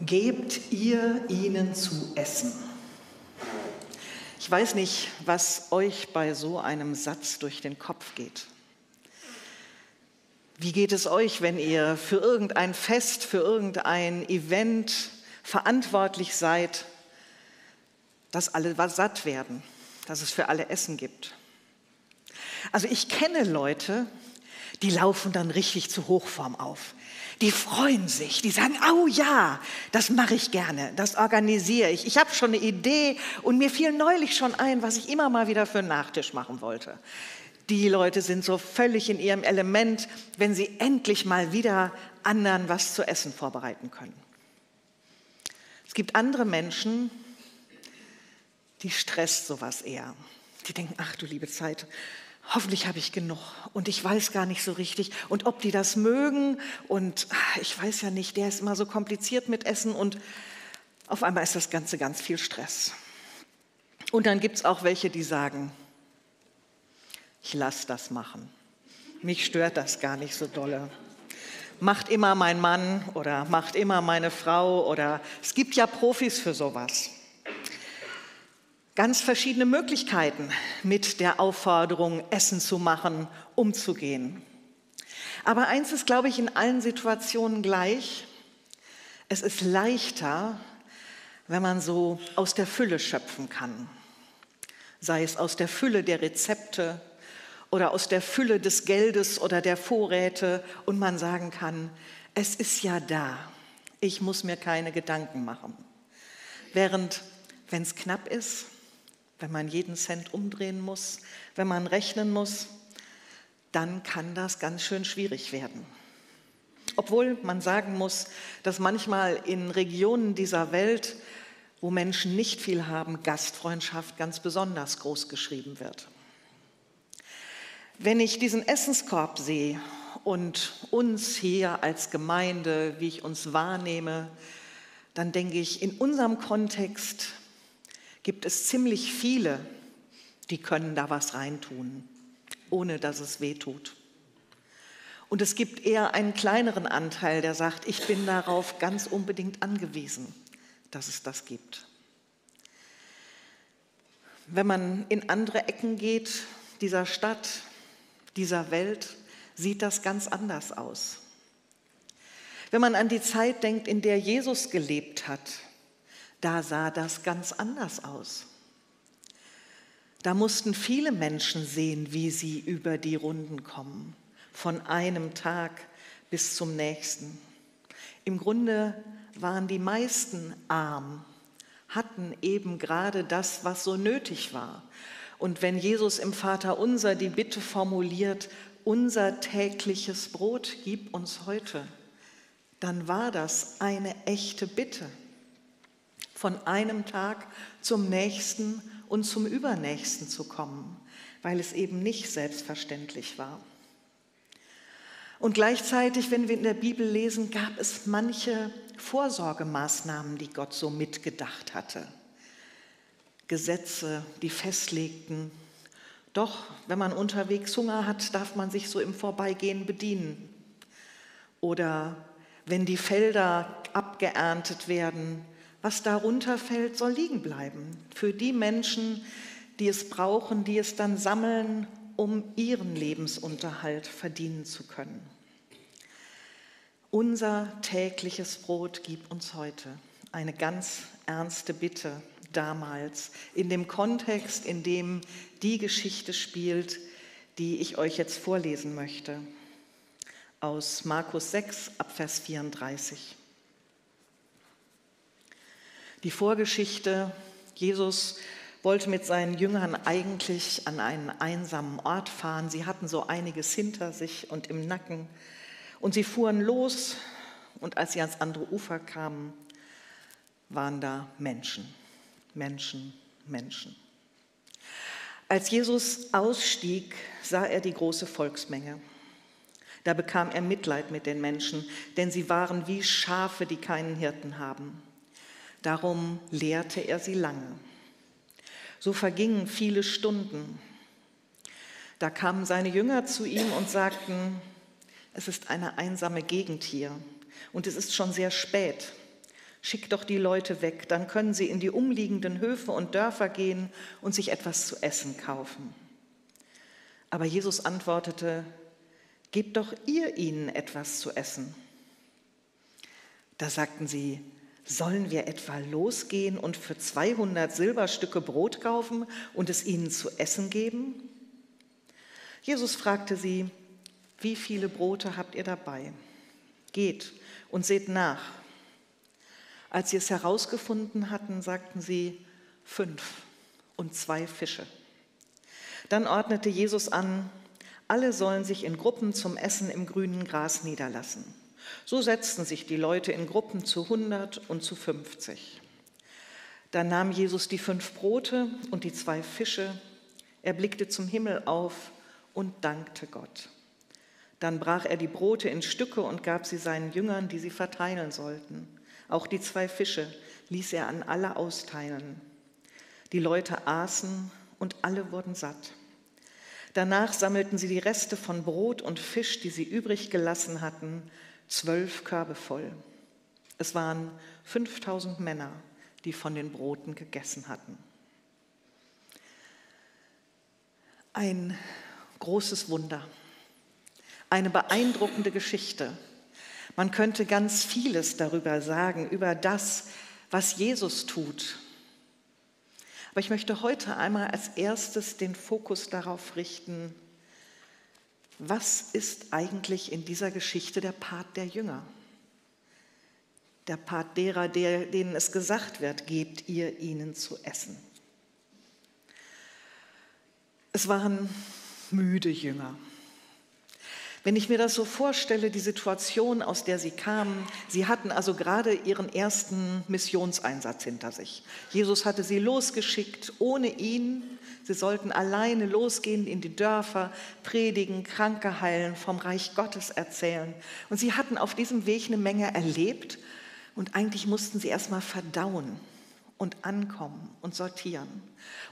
Gebt ihr ihnen zu essen. Ich weiß nicht, was euch bei so einem Satz durch den Kopf geht. Wie geht es euch, wenn ihr für irgendein Fest, für irgendein Event verantwortlich seid, dass alle satt werden, dass es für alle Essen gibt? Also ich kenne Leute, die laufen dann richtig zu Hochform auf. Die freuen sich, die sagen, oh ja, das mache ich gerne, das organisiere ich. Ich habe schon eine Idee und mir fiel neulich schon ein, was ich immer mal wieder für einen Nachtisch machen wollte. Die Leute sind so völlig in ihrem Element, wenn sie endlich mal wieder anderen was zu essen vorbereiten können. Es gibt andere Menschen, die stresst sowas eher. Die denken, ach du liebe Zeit, hoffentlich habe ich genug und ich weiß gar nicht so richtig und ob die das mögen und ah, ich weiß ja nicht, der ist immer so kompliziert mit Essen und auf einmal ist das Ganze ganz viel Stress. Und dann gibt es auch welche, die sagen, ich lasse das machen. Mich stört das gar nicht so dolle. Macht immer mein Mann oder macht immer meine Frau oder es gibt ja Profis für sowas ganz verschiedene Möglichkeiten, mit der Aufforderung, Essen zu machen, umzugehen. Aber eins ist, glaube ich, in allen Situationen gleich. Es ist leichter, wenn man so aus der Fülle schöpfen kann. Sei es aus der Fülle der Rezepte oder aus der Fülle des Geldes oder der Vorräte und man sagen kann, es ist ja da, ich muss mir keine Gedanken machen. Während, wenn es knapp ist, wenn man jeden Cent umdrehen muss, wenn man rechnen muss, dann kann das ganz schön schwierig werden. Obwohl man sagen muss, dass manchmal in Regionen dieser Welt, wo Menschen nicht viel haben, Gastfreundschaft ganz besonders groß geschrieben wird. Wenn ich diesen Essenskorb sehe und uns hier als Gemeinde, wie ich uns wahrnehme, dann denke ich, in unserem Kontext gibt es ziemlich viele, die können da was reintun, ohne dass es weh tut. Und es gibt eher einen kleineren Anteil, der sagt, ich bin darauf ganz unbedingt angewiesen, dass es das gibt. Wenn man in andere Ecken geht, dieser Stadt, dieser Welt, sieht das ganz anders aus. Wenn man an die Zeit denkt, in der Jesus gelebt hat, da sah das ganz anders aus. Da mussten viele Menschen sehen, wie sie über die Runden kommen, von einem Tag bis zum nächsten. Im Grunde waren die meisten arm, hatten eben gerade das, was so nötig war. Und wenn Jesus im Vater unser die Bitte formuliert, unser tägliches Brot gib uns heute, dann war das eine echte Bitte von einem Tag zum nächsten und zum übernächsten zu kommen, weil es eben nicht selbstverständlich war. Und gleichzeitig, wenn wir in der Bibel lesen, gab es manche Vorsorgemaßnahmen, die Gott so mitgedacht hatte. Gesetze, die festlegten, doch wenn man unterwegs Hunger hat, darf man sich so im Vorbeigehen bedienen. Oder wenn die Felder abgeerntet werden, was darunter fällt, soll liegen bleiben. Für die Menschen, die es brauchen, die es dann sammeln, um ihren Lebensunterhalt verdienen zu können. Unser tägliches Brot gib uns heute. Eine ganz ernste Bitte damals, in dem Kontext, in dem die Geschichte spielt, die ich euch jetzt vorlesen möchte. Aus Markus 6 Abvers 34. Die Vorgeschichte, Jesus wollte mit seinen Jüngern eigentlich an einen einsamen Ort fahren. Sie hatten so einiges hinter sich und im Nacken. Und sie fuhren los und als sie ans andere Ufer kamen, waren da Menschen, Menschen, Menschen. Als Jesus ausstieg, sah er die große Volksmenge. Da bekam er Mitleid mit den Menschen, denn sie waren wie Schafe, die keinen Hirten haben. Darum lehrte er sie lange. So vergingen viele Stunden. Da kamen seine Jünger zu ihm und sagten, es ist eine einsame Gegend hier und es ist schon sehr spät. Schickt doch die Leute weg, dann können sie in die umliegenden Höfe und Dörfer gehen und sich etwas zu essen kaufen. Aber Jesus antwortete, Gebt doch ihr ihnen etwas zu essen. Da sagten sie, sollen wir etwa losgehen und für 200 Silberstücke Brot kaufen und es ihnen zu essen geben? Jesus fragte sie, wie viele Brote habt ihr dabei? Geht und seht nach. Als sie es herausgefunden hatten, sagten sie fünf und zwei Fische. Dann ordnete Jesus an, alle sollen sich in Gruppen zum Essen im grünen Gras niederlassen. So setzten sich die Leute in Gruppen zu hundert und zu fünfzig. Dann nahm Jesus die fünf Brote und die zwei Fische, er blickte zum Himmel auf und dankte Gott. Dann brach er die Brote in Stücke und gab sie seinen Jüngern, die sie verteilen sollten. Auch die zwei Fische ließ er an alle austeilen. Die Leute aßen und alle wurden satt. Danach sammelten sie die Reste von Brot und Fisch, die sie übrig gelassen hatten, zwölf Körbe voll. Es waren 5000 Männer, die von den Broten gegessen hatten. Ein großes Wunder, eine beeindruckende Geschichte. Man könnte ganz vieles darüber sagen, über das, was Jesus tut. Aber ich möchte heute einmal als erstes den Fokus darauf richten, was ist eigentlich in dieser Geschichte der Part der Jünger? Der Part derer, denen es gesagt wird, gebt ihr ihnen zu essen. Es waren müde Jünger. Wenn ich mir das so vorstelle, die Situation, aus der sie kamen, sie hatten also gerade ihren ersten Missionseinsatz hinter sich. Jesus hatte sie losgeschickt, ohne ihn. Sie sollten alleine losgehen in die Dörfer, predigen, Kranke heilen, vom Reich Gottes erzählen. Und sie hatten auf diesem Weg eine Menge erlebt und eigentlich mussten sie erst mal verdauen und ankommen und sortieren.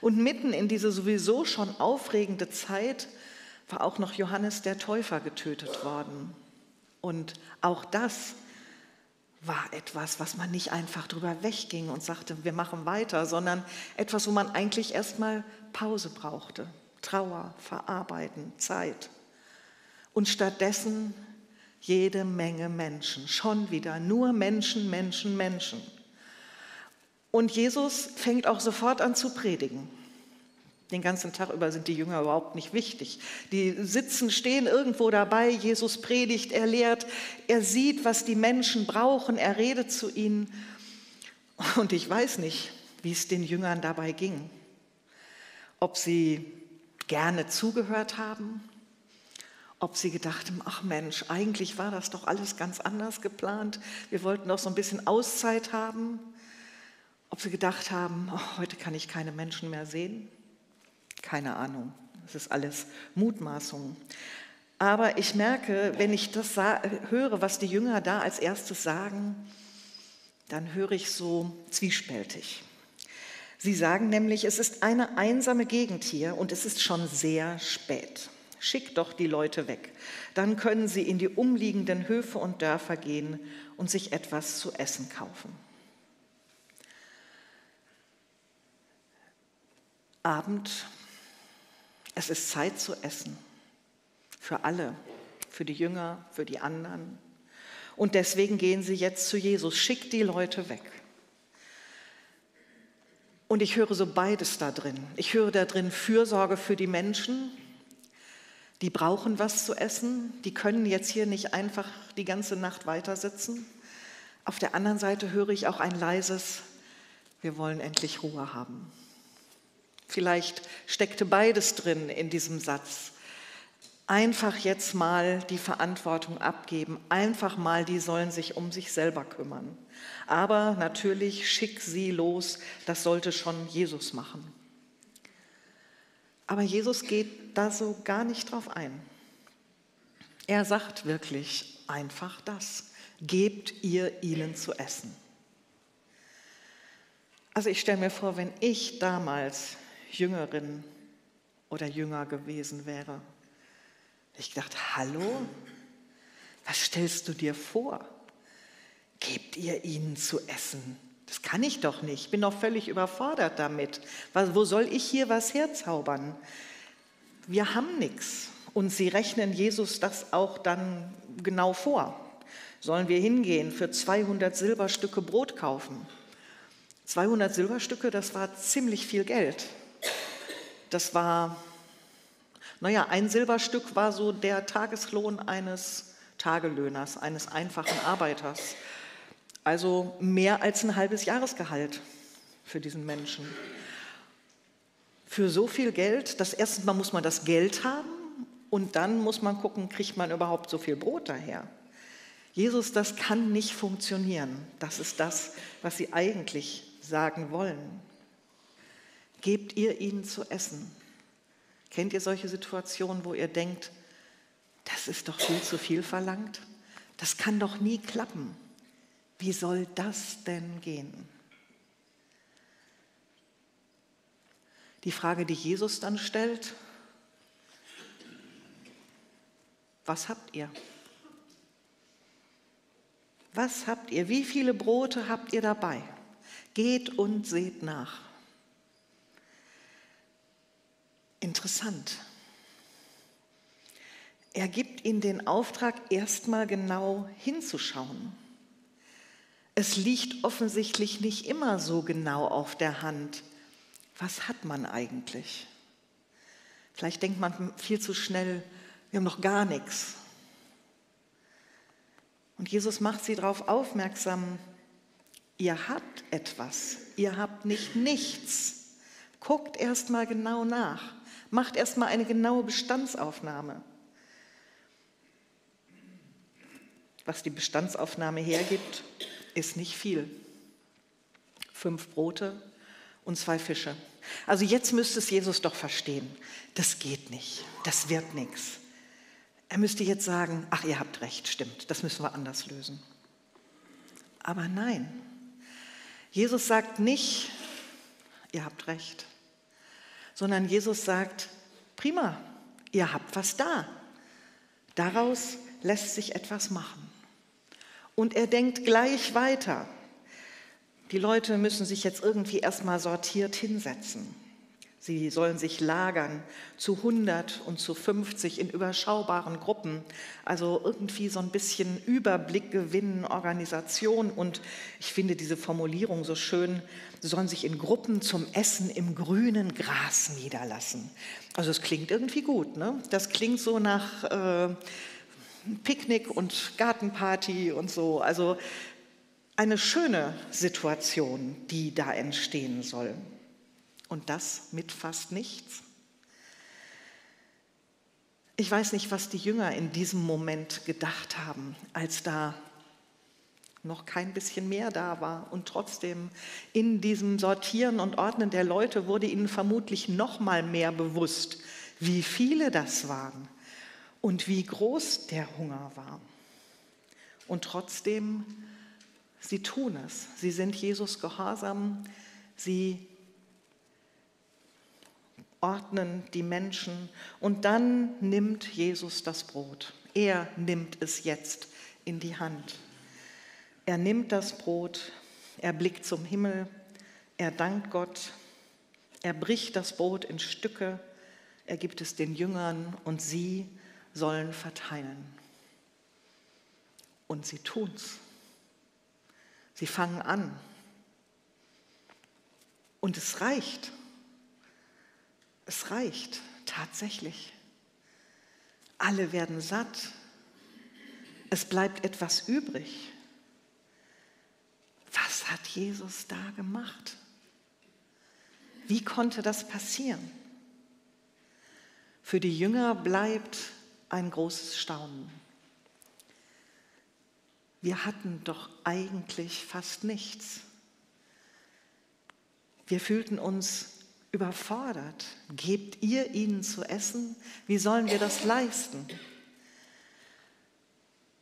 Und mitten in diese sowieso schon aufregende Zeit war auch noch Johannes der Täufer getötet worden. Und auch das war etwas, was man nicht einfach drüber wegging und sagte, wir machen weiter, sondern etwas, wo man eigentlich erstmal Pause brauchte. Trauer, Verarbeiten, Zeit. Und stattdessen jede Menge Menschen, schon wieder nur Menschen, Menschen, Menschen. Und Jesus fängt auch sofort an zu predigen. Den ganzen Tag über sind die Jünger überhaupt nicht wichtig. Die sitzen, stehen irgendwo dabei, Jesus predigt, er lehrt, er sieht, was die Menschen brauchen, er redet zu ihnen. Und ich weiß nicht, wie es den Jüngern dabei ging. Ob sie gerne zugehört haben, ob sie gedacht haben, ach Mensch, eigentlich war das doch alles ganz anders geplant. Wir wollten doch so ein bisschen Auszeit haben. Ob sie gedacht haben, oh, heute kann ich keine Menschen mehr sehen. Keine Ahnung. Das ist alles Mutmaßung. Aber ich merke, wenn ich das höre, was die Jünger da als erstes sagen, dann höre ich so zwiespältig. Sie sagen nämlich, es ist eine einsame Gegend hier und es ist schon sehr spät. Schick doch die Leute weg. Dann können sie in die umliegenden Höfe und Dörfer gehen und sich etwas zu essen kaufen. Abend es ist Zeit zu essen. Für alle, für die Jünger, für die anderen. Und deswegen gehen sie jetzt zu Jesus. Schickt die Leute weg. Und ich höre so beides da drin. Ich höre da drin Fürsorge für die Menschen. Die brauchen was zu essen. Die können jetzt hier nicht einfach die ganze Nacht weitersitzen. Auf der anderen Seite höre ich auch ein leises, wir wollen endlich Ruhe haben. Vielleicht steckte beides drin in diesem Satz. Einfach jetzt mal die Verantwortung abgeben, einfach mal, die sollen sich um sich selber kümmern. Aber natürlich schick sie los, das sollte schon Jesus machen. Aber Jesus geht da so gar nicht drauf ein. Er sagt wirklich einfach das. Gebt ihr ihnen zu essen. Also ich stelle mir vor, wenn ich damals Jüngerin oder Jünger gewesen wäre. Ich dachte, hallo, was stellst du dir vor? gebt ihr ihnen zu essen. Das kann ich doch nicht, ich bin doch völlig überfordert damit. Wo soll ich hier was herzaubern? Wir haben nichts. Und sie rechnen Jesus das auch dann genau vor. Sollen wir hingehen, für 200 Silberstücke Brot kaufen? 200 Silberstücke, das war ziemlich viel Geld. Das war, naja, ein Silberstück war so der Tageslohn eines Tagelöhners, eines einfachen Arbeiters. Also mehr als ein halbes Jahresgehalt für diesen Menschen. Für so viel Geld, das erste Mal muss man das Geld haben und dann muss man gucken, kriegt man überhaupt so viel Brot daher. Jesus, das kann nicht funktionieren. Das ist das, was sie eigentlich sagen wollen. Gebt ihr ihnen zu essen. Kennt ihr solche Situationen, wo ihr denkt, das ist doch viel zu viel verlangt? Das kann doch nie klappen. Wie soll das denn gehen? Die Frage, die Jesus dann stellt, was habt ihr? Was habt ihr? Wie viele Brote habt ihr dabei? Geht und seht nach. Interessant. Er gibt ihnen den Auftrag, erstmal genau hinzuschauen. Es liegt offensichtlich nicht immer so genau auf der Hand. Was hat man eigentlich? Vielleicht denkt man viel zu schnell, wir haben noch gar nichts. Und Jesus macht sie darauf aufmerksam, ihr habt etwas, ihr habt nicht nichts. Guckt erst mal genau nach, macht erst mal eine genaue Bestandsaufnahme. Was die Bestandsaufnahme hergibt, ist nicht viel. Fünf Brote und zwei Fische. Also jetzt müsste es Jesus doch verstehen. Das geht nicht. Das wird nichts. Er müsste jetzt sagen, ach, ihr habt recht, stimmt, das müssen wir anders lösen. Aber nein, Jesus sagt nicht, ihr habt recht, sondern Jesus sagt, prima, ihr habt was da. Daraus lässt sich etwas machen. Und er denkt gleich weiter. Die Leute müssen sich jetzt irgendwie erstmal sortiert hinsetzen. Sie sollen sich lagern zu 100 und zu 50 in überschaubaren Gruppen, also irgendwie so ein bisschen Überblick gewinnen, Organisation. Und ich finde diese Formulierung so schön, sie sollen sich in Gruppen zum Essen im grünen Gras niederlassen. Also es klingt irgendwie gut, ne? Das klingt so nach äh, Picknick und Gartenparty und so. Also eine schöne Situation, die da entstehen soll. Und das mit fast nichts. Ich weiß nicht, was die Jünger in diesem Moment gedacht haben, als da noch kein bisschen mehr da war. Und trotzdem in diesem Sortieren und Ordnen der Leute wurde ihnen vermutlich noch mal mehr bewusst, wie viele das waren und wie groß der Hunger war. Und trotzdem, sie tun es. Sie sind Jesus gehorsam. Sie ordnen die Menschen und dann nimmt Jesus das Brot. Er nimmt es jetzt in die Hand. Er nimmt das Brot, er blickt zum Himmel, er dankt Gott, er bricht das Brot in Stücke, er gibt es den Jüngern und sie sollen verteilen. Und sie tun's. Sie fangen an. Und es reicht. Es reicht tatsächlich. Alle werden satt. Es bleibt etwas übrig. Was hat Jesus da gemacht? Wie konnte das passieren? Für die Jünger bleibt ein großes Staunen. Wir hatten doch eigentlich fast nichts. Wir fühlten uns überfordert. Gebt ihr ihnen zu essen? Wie sollen wir das leisten?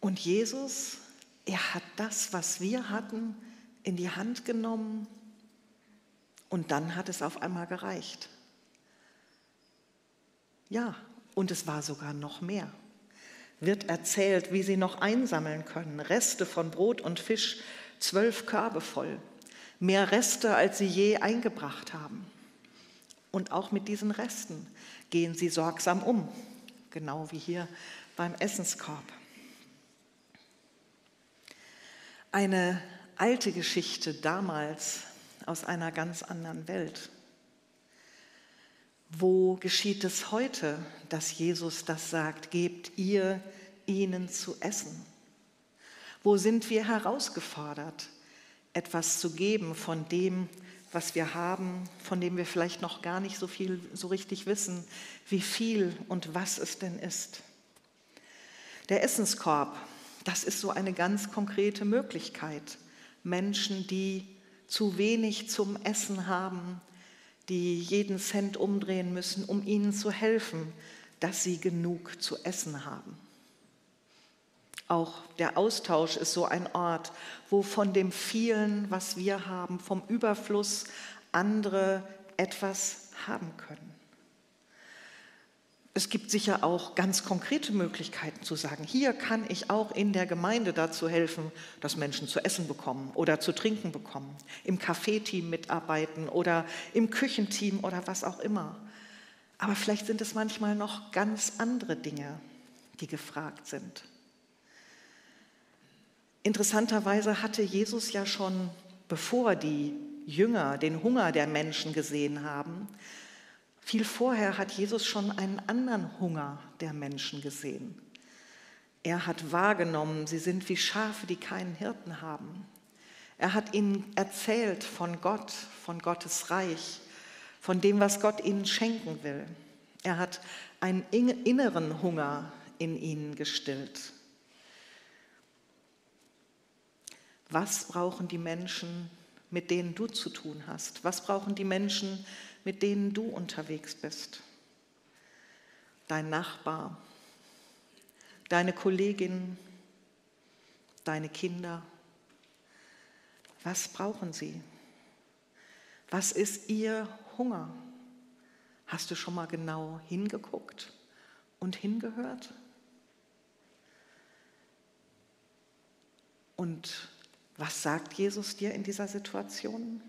Und Jesus, er hat das, was wir hatten, in die Hand genommen und dann hat es auf einmal gereicht. Ja, und es war sogar noch mehr. wird erzählt, wie sie noch einsammeln können. Reste von Brot und Fisch, zwölf Körbe voll. Mehr Reste, als sie je eingebracht haben. Und auch mit diesen Resten gehen sie sorgsam um, genau wie hier beim Essenskorb. Eine alte Geschichte damals aus einer ganz anderen Welt. Wo geschieht es heute, dass Jesus das sagt, gebt ihr ihnen zu essen? Wo sind wir herausgefordert, etwas zu geben von dem, was wir haben, von dem wir vielleicht noch gar nicht so viel so richtig wissen, wie viel und was es denn ist? Der Essenskorb, das ist so eine ganz konkrete Möglichkeit. Menschen, die zu wenig zum Essen haben, die jeden Cent umdrehen müssen, um ihnen zu helfen, dass sie genug zu essen haben. Auch der Austausch ist so ein Ort, wo von dem vielen, was wir haben, vom Überfluss andere etwas haben können. Es gibt sicher auch ganz konkrete Möglichkeiten zu sagen, hier kann ich auch in der Gemeinde dazu helfen, dass Menschen zu essen bekommen oder zu trinken bekommen, im Kaffeeteam mitarbeiten oder im Küchenteam oder was auch immer. Aber vielleicht sind es manchmal noch ganz andere Dinge, die gefragt sind. Interessanterweise hatte Jesus ja schon, bevor die Jünger den Hunger der Menschen gesehen haben, viel vorher hat Jesus schon einen anderen Hunger der Menschen gesehen. Er hat wahrgenommen, sie sind wie Schafe, die keinen Hirten haben. Er hat ihnen erzählt von Gott, von Gottes Reich, von dem, was Gott ihnen schenken will. Er hat einen inneren Hunger in ihnen gestillt. Was brauchen die Menschen, mit denen du zu tun hast? Was brauchen die Menschen, mit denen du unterwegs bist. Dein Nachbar, deine Kollegin, deine Kinder. Was brauchen sie? Was ist ihr Hunger? Hast du schon mal genau hingeguckt und hingehört? Und was sagt Jesus dir in dieser Situation?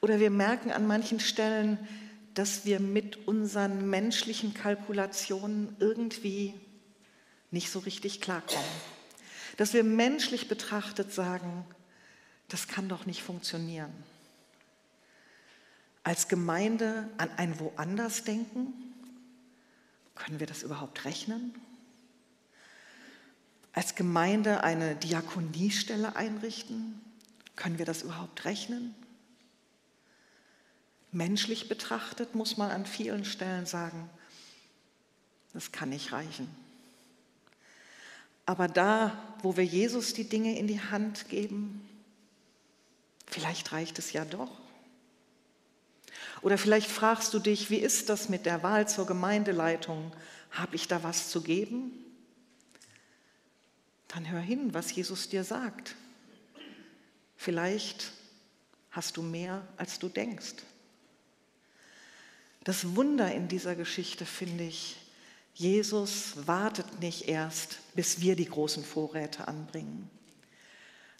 Oder wir merken an manchen Stellen, dass wir mit unseren menschlichen Kalkulationen irgendwie nicht so richtig klarkommen. Dass wir menschlich betrachtet sagen, das kann doch nicht funktionieren. Als Gemeinde an ein woanders denken, können wir das überhaupt rechnen? Als Gemeinde eine Diakoniestelle einrichten, können wir das überhaupt rechnen? Menschlich betrachtet muss man an vielen Stellen sagen, das kann nicht reichen. Aber da, wo wir Jesus die Dinge in die Hand geben, vielleicht reicht es ja doch. Oder vielleicht fragst du dich, wie ist das mit der Wahl zur Gemeindeleitung? Habe ich da was zu geben? Dann hör hin, was Jesus dir sagt. Vielleicht hast du mehr, als du denkst. Das Wunder in dieser Geschichte finde ich, Jesus wartet nicht erst, bis wir die großen Vorräte anbringen,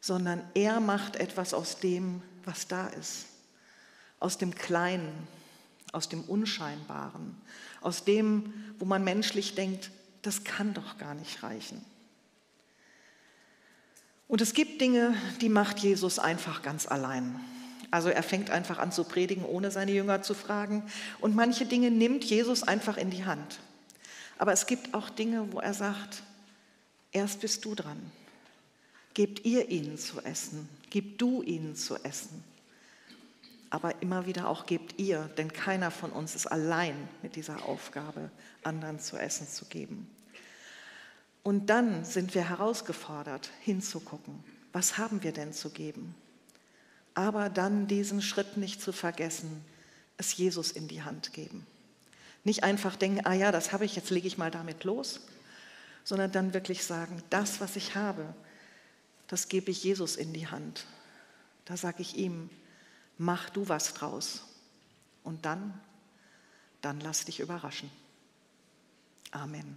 sondern er macht etwas aus dem, was da ist, aus dem Kleinen, aus dem Unscheinbaren, aus dem, wo man menschlich denkt, das kann doch gar nicht reichen. Und es gibt Dinge, die macht Jesus einfach ganz allein. Also er fängt einfach an zu predigen, ohne seine Jünger zu fragen. Und manche Dinge nimmt Jesus einfach in die Hand. Aber es gibt auch Dinge, wo er sagt, erst bist du dran. Gebt ihr ihnen zu essen, gib du ihnen zu essen. Aber immer wieder auch gebt ihr, denn keiner von uns ist allein mit dieser Aufgabe, anderen zu essen zu geben. Und dann sind wir herausgefordert, hinzugucken, was haben wir denn zu geben? aber dann diesen Schritt nicht zu vergessen, es Jesus in die Hand geben. Nicht einfach denken, ah ja, das habe ich, jetzt lege ich mal damit los, sondern dann wirklich sagen, das, was ich habe, das gebe ich Jesus in die Hand. Da sage ich ihm, mach du was draus. Und dann, dann lass dich überraschen. Amen.